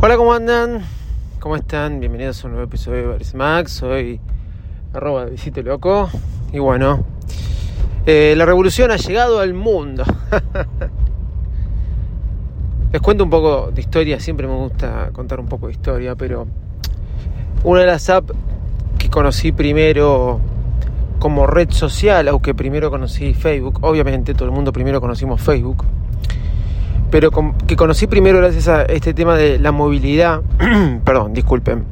Hola, ¿cómo andan? ¿Cómo están? Bienvenidos a un nuevo episodio de Baris Max. Soy arroba de Visito Loco. Y bueno, eh, la revolución ha llegado al mundo. Les cuento un poco de historia. Siempre me gusta contar un poco de historia, pero una de las apps que conocí primero como red social, aunque primero conocí Facebook, obviamente todo el mundo primero conocimos Facebook pero que conocí primero gracias a este tema de la movilidad. Perdón, disculpen.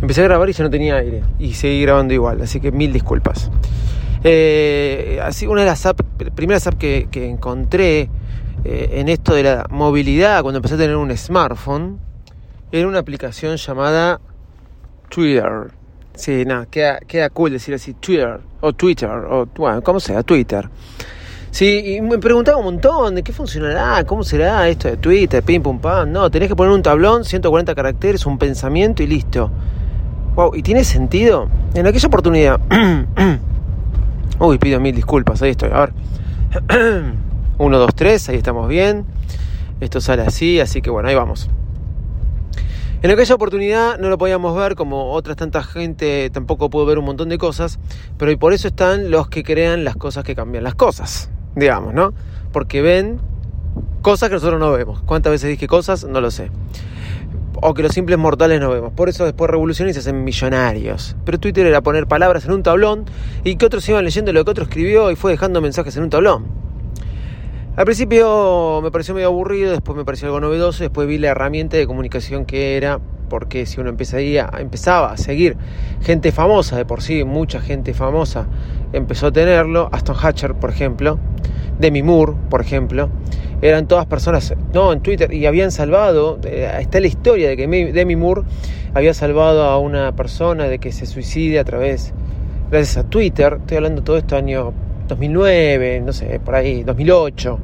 Empecé a grabar y ya no tenía aire y seguí grabando igual, así que mil disculpas. Eh, así una de las primeras apps que, encontré eh, en esto de la movilidad cuando empecé a tener un smartphone era una aplicación llamada Twitter. Sí, nada, queda, queda cool decir así Twitter o Twitter o bueno, como sea, Twitter. Sí, y me preguntaba un montón de qué funcionará, cómo será esto de Twitter, pim pum pam. No, tenés que poner un tablón, 140 caracteres, un pensamiento y listo. Wow, ¿y tiene sentido? En aquella oportunidad. Uy, pido mil disculpas, ahí estoy. A ver. 1, 2, 3, ahí estamos bien. Esto sale así, así que bueno, ahí vamos. En aquella oportunidad no lo podíamos ver, como otras tanta gente tampoco pudo ver un montón de cosas, pero y por eso están los que crean las cosas que cambian las cosas digamos, ¿no? Porque ven cosas que nosotros no vemos. ¿Cuántas veces dije cosas? No lo sé. O que los simples mortales no vemos. Por eso después revolucionan y se hacen millonarios. Pero Twitter era poner palabras en un tablón y que otros iban leyendo lo que otro escribió y fue dejando mensajes en un tablón. Al principio me pareció medio aburrido, después me pareció algo novedoso, después vi la herramienta de comunicación que era, porque si uno empezaría, empezaba a seguir gente famosa, de por sí mucha gente famosa empezó a tenerlo, Aston Hatcher por ejemplo, Demi Moore por ejemplo, eran todas personas, no, en Twitter, y habían salvado, eh, está la historia de que Demi Moore había salvado a una persona de que se suicide a través, gracias a Twitter, estoy hablando todo esto año 2009, no sé, por ahí, 2008.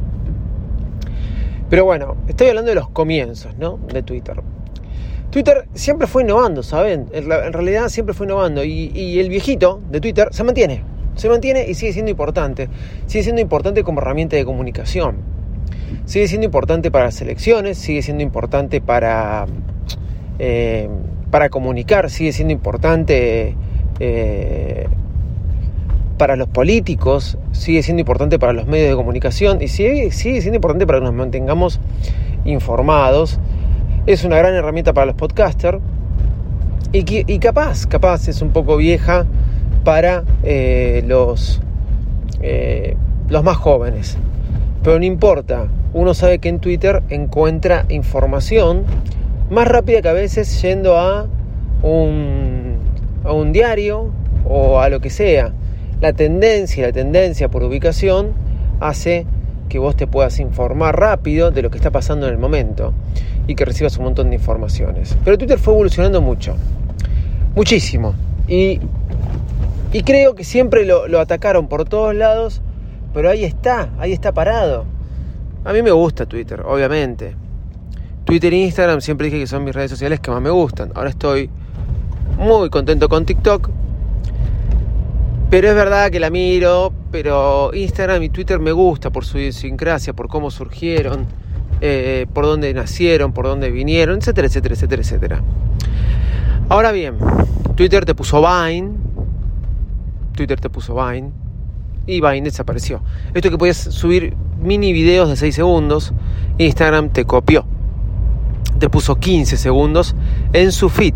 Pero bueno, estoy hablando de los comienzos, ¿no? De Twitter. Twitter siempre fue innovando, ¿saben? En, realidad siempre fue innovando. Y, el viejito de Twitter se mantiene. Se mantiene y sigue siendo importante. Sigue siendo importante como herramienta de comunicación. Sigue siendo importante para las elecciones, sigue siendo importante para, eh, para comunicar, sigue siendo importante eh, para los políticos, sigue siendo importante para los medios de comunicación y sigue, sigue siendo importante para que nos mantengamos informados. Es una gran herramienta para los podcasters y, y capaz, capaz es un poco vieja para eh, los, eh, los más jóvenes. Pero no importa, uno sabe que en Twitter encuentra información más rápida que a veces yendo a un, a un diario o a lo que sea la tendencia, la tendencia por ubicación hace que vos te puedas informar rápido de lo que está pasando en el momento y que recibas un montón de informaciones. Pero Twitter fue evolucionando mucho, muchísimo. Y, y creo que siempre lo, atacaron por todos lados, pero ahí está, ahí está parado. A mí me gusta Twitter, obviamente. Twitter e Instagram siempre dije que son mis redes sociales que más me gustan. Ahora estoy muy contento con TikTok pero es verdad que la miro, pero Instagram y Twitter me gusta por su idiosincrasia, por cómo surgieron, eh, por dónde nacieron, por dónde vinieron, etcétera, etcétera, etcétera, etcétera. Ahora bien, Twitter te puso Vine, Twitter te puso Vine y Vine desapareció. Esto que podías subir mini videos de 6 segundos, Instagram te copió. Te puso 15 segundos en su feed,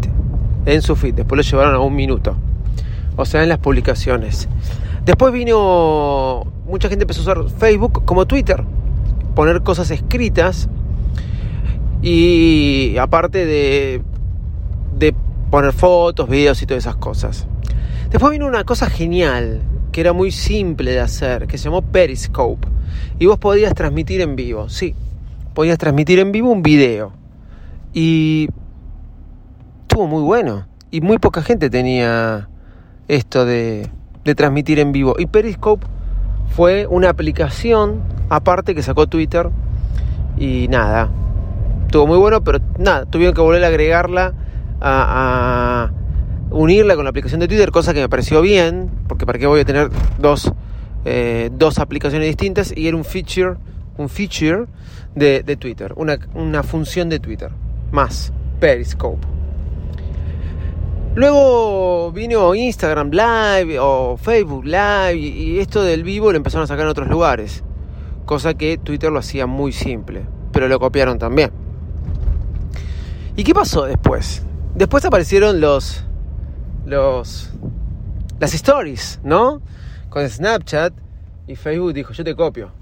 en su feed, después lo llevaron a un minuto o sea, en las publicaciones. Después vino, mucha gente empezó a usar Facebook como Twitter, poner cosas escritas y aparte de, de poner fotos, videos y todas esas cosas. Después vino una cosa genial, que era muy simple de hacer, que se llamó Periscope. Y vos podías transmitir en vivo, sí. Podías transmitir en vivo un video. Y estuvo muy bueno. Y muy poca gente tenía esto de, de transmitir en vivo. Y Periscope fue una aplicación aparte que sacó Twitter. Y nada, estuvo muy bueno, pero nada, tuvieron que volver a agregarla a, unirla con la aplicación de Twitter, cosa que me pareció bien, porque para qué voy a tener dos, eh, dos aplicaciones distintas y era un feature, un feature de, de Twitter, una, una función de Twitter, más Periscope. Luego vino Instagram Live o Facebook Live y esto del vivo lo empezaron a sacar en otros lugares, cosa que Twitter lo hacía muy simple, pero lo copiaron también. ¿Y qué pasó después? Después aparecieron los los las stories, ¿no? Con Snapchat y Facebook dijo, "Yo te copio."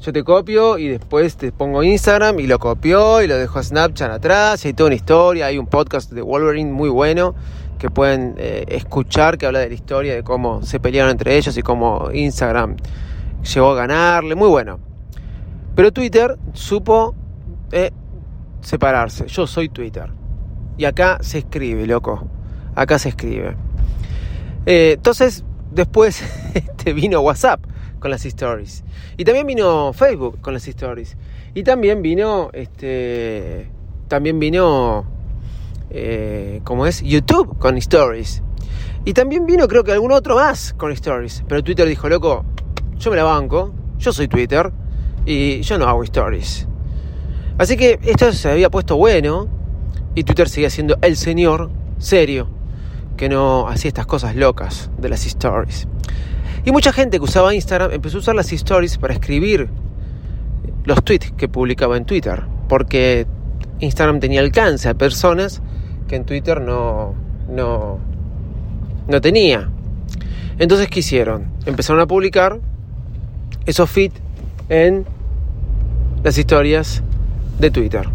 Yo te copio y después te pongo Instagram y lo copió y lo dejó Snapchat atrás. Y hay toda una historia. Hay un podcast de Wolverine muy bueno que pueden eh, escuchar que habla de la historia de cómo se pelearon entre ellos y cómo Instagram llegó a ganarle. Muy bueno. Pero Twitter supo eh, separarse. Yo soy Twitter. Y acá se escribe, loco. Acá se escribe. Eh, entonces, después este, vino WhatsApp con las stories. Y también vino Facebook con las stories. Y también vino, este, también vino, eh, como es, YouTube con stories. Y también vino, creo que algún otro más con stories. Pero Twitter dijo, loco, yo me la banco, yo soy Twitter y yo no hago stories. Así que esto se había puesto bueno y Twitter seguía siendo el señor serio que no hacía estas cosas locas de las stories. Y mucha gente que usaba Instagram empezó a usar las stories para escribir los tweets que publicaba en Twitter, porque Instagram tenía alcance a personas que en Twitter no, no, no tenía. Entonces, ¿qué hicieron? Empezaron a publicar esos feeds en las historias de Twitter.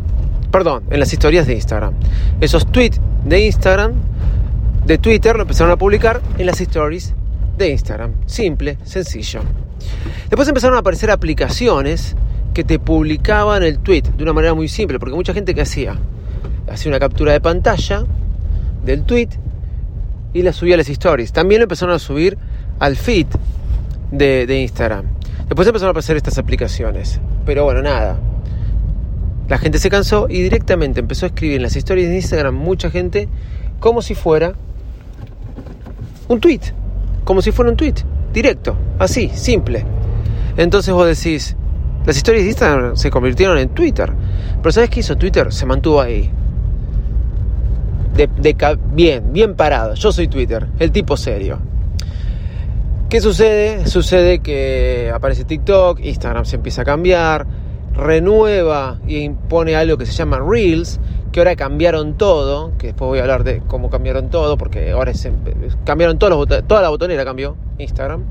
Perdón, en las historias de Instagram. Esos tweets de Instagram, de Twitter, lo empezaron a publicar en las stories de Instagram. Simple, sencillo. Después empezaron a aparecer aplicaciones que te publicaban el tweet de una manera muy simple, porque mucha gente que hacía, hacía una captura de pantalla del tweet y la subía a las stories. También lo empezaron a subir al feed de, de Instagram. Después empezaron a aparecer estas aplicaciones. Pero bueno, nada. La gente se cansó y directamente empezó a escribir en las historias de Instagram mucha gente como si fuera un tweet como si fuera un tweet, directo, así, simple. Entonces vos decís, las historias de Instagram se convirtieron en Twitter. Pero ¿sabes qué hizo Twitter? Se mantuvo ahí. Bien, bien parado. Yo soy Twitter, el tipo serio. ¿Qué sucede? Sucede que aparece TikTok, Instagram se empieza a cambiar, renueva y impone algo que se llama Reels, que ahora cambiaron todo, que después voy a hablar de cómo cambiaron todo, porque ahora cambiaron todos los toda la botonera cambió Instagram.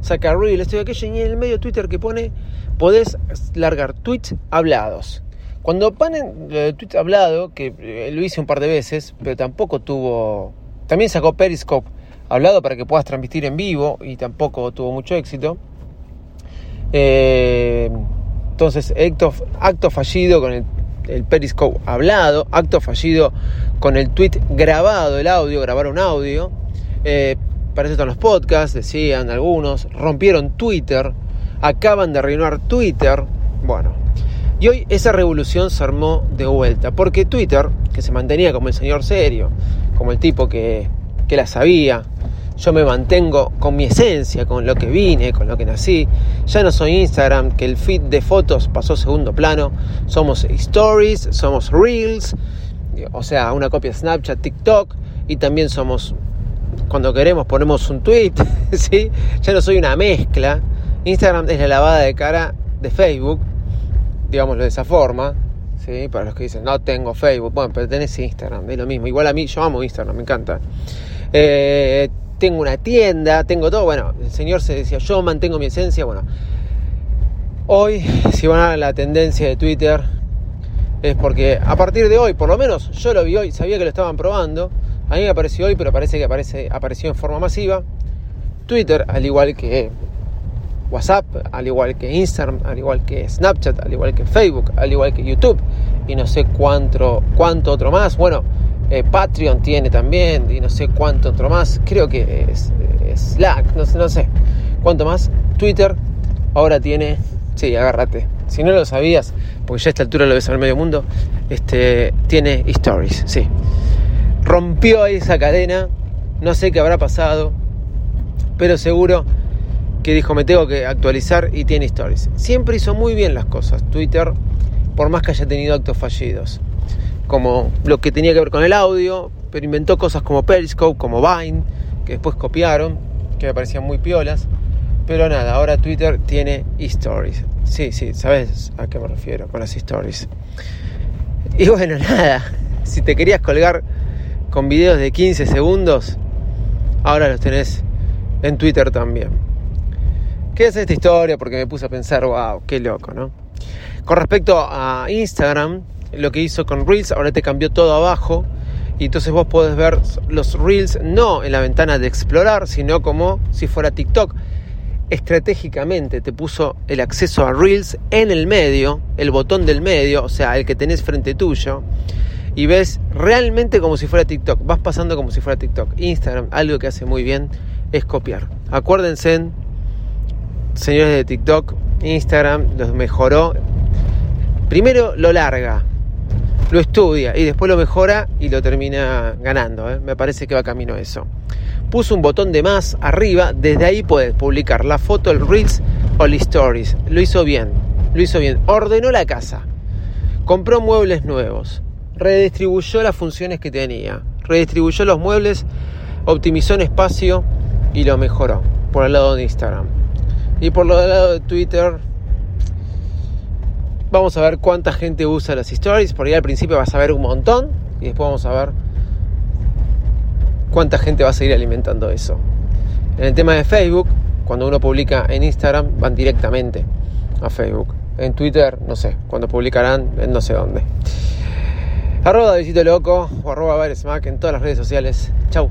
Saca Reels, esto y aquello, y en el medio Twitter que pone, podés largar tweets hablados. Cuando ponen el tweet hablado, que eh, lo hice un par de veces, pero tampoco tuvo... También sacó Periscope hablado para que puedas transmitir en vivo y tampoco tuvo mucho éxito. Eh, entonces, acto, acto fallido con el, Periscope hablado, acto fallido con el tweet grabado, el audio, grabar un audio. Eh, para están los podcasts, decían algunos, rompieron Twitter, acaban de arruinar Twitter. Bueno, y hoy esa revolución se armó de vuelta, porque Twitter, que se mantenía como el señor serio, como el tipo que, que la sabía, yo me mantengo con mi esencia, con lo que vine, con lo que nací. Ya no soy Instagram, que el feed de fotos pasó segundo plano. Somos stories, somos reels, o sea, una copia de Snapchat, TikTok, y también somos, cuando queremos ponemos un tweet, ¿sí? Ya no soy una mezcla. Instagram es la lavada de cara de Facebook, digámoslo de esa forma. ¿sí? Para los que dicen, no tengo Facebook, bueno, pero tenés Instagram, es lo mismo. Igual a mí, yo amo Instagram, me encanta. Eh, tengo una tienda, tengo todo. Bueno, el Señor se decía, yo mantengo mi esencia. Bueno, hoy, si van a la tendencia de Twitter, es porque a partir de hoy, por lo menos yo lo vi hoy, sabía que lo estaban probando. A mí me apareció hoy, pero parece que aparece, apareció en forma masiva. Twitter, al igual que WhatsApp, al igual que Instagram, al igual que Snapchat, al igual que Facebook, al igual que YouTube y no sé cuánto, cuánto otro más. Bueno, eh, Patreon tiene también y no sé cuánto otro más. Creo que es, Slack, no sé, no sé cuánto más. Twitter ahora tiene, sí, agárrate. Si no lo sabías, porque ya a esta altura lo ves al medio mundo, este, tiene stories, sí. Rompió esa cadena, no sé qué habrá pasado, pero seguro que dijo me tengo que actualizar y tiene stories. Siempre hizo muy bien las cosas, Twitter, por más que haya tenido actos fallidos, como lo que tenía que ver con el audio, pero inventó cosas como Periscope, como Vine, que después copiaron, que me parecían muy piolas. Pero nada, ahora Twitter tiene stories. Sí, sí, sabes a qué me refiero con las stories. Y bueno, nada, si te querías colgar con videos de 15 segundos, ahora los tenés en Twitter también. ¿Qué es esta historia? Porque me puse a pensar, wow, qué loco, ¿no? Con respecto a Instagram, lo que hizo con Reels, ahora te cambió todo abajo. Y entonces vos podés ver los Reels no en la ventana de explorar, sino como si fuera TikTok. Estratégicamente te puso el acceso a Reels en el medio, el botón del medio, o sea, el que tenés frente tuyo. Y ves realmente como si fuera TikTok. Vas pasando como si fuera TikTok. Instagram, algo que hace muy bien es copiar. Acuérdense señores de TikTok, Instagram los mejoró. Primero lo larga, lo estudia y después lo mejora y lo termina ganando. ¿eh? Me parece que va camino a eso. Puso un botón de más arriba, desde ahí puedes publicar la foto, el Reels o el Stories. Lo hizo bien, lo hizo bien. Ordenó la casa, compró muebles nuevos, redistribuyó las funciones que tenía, redistribuyó los muebles, optimizó un espacio y lo mejoró por el lado de Instagram. Y por del lado de Twitter, vamos a ver cuánta gente usa las stories. Por ahí al principio vas a ver un montón y después vamos a ver cuánta gente va a seguir alimentando eso. En el tema de Facebook, cuando uno publica en Instagram, van directamente a Facebook. En Twitter, no sé, cuando publicarán en no sé dónde. Arroba Visito Loco o arroba en todas las redes sociales. Chau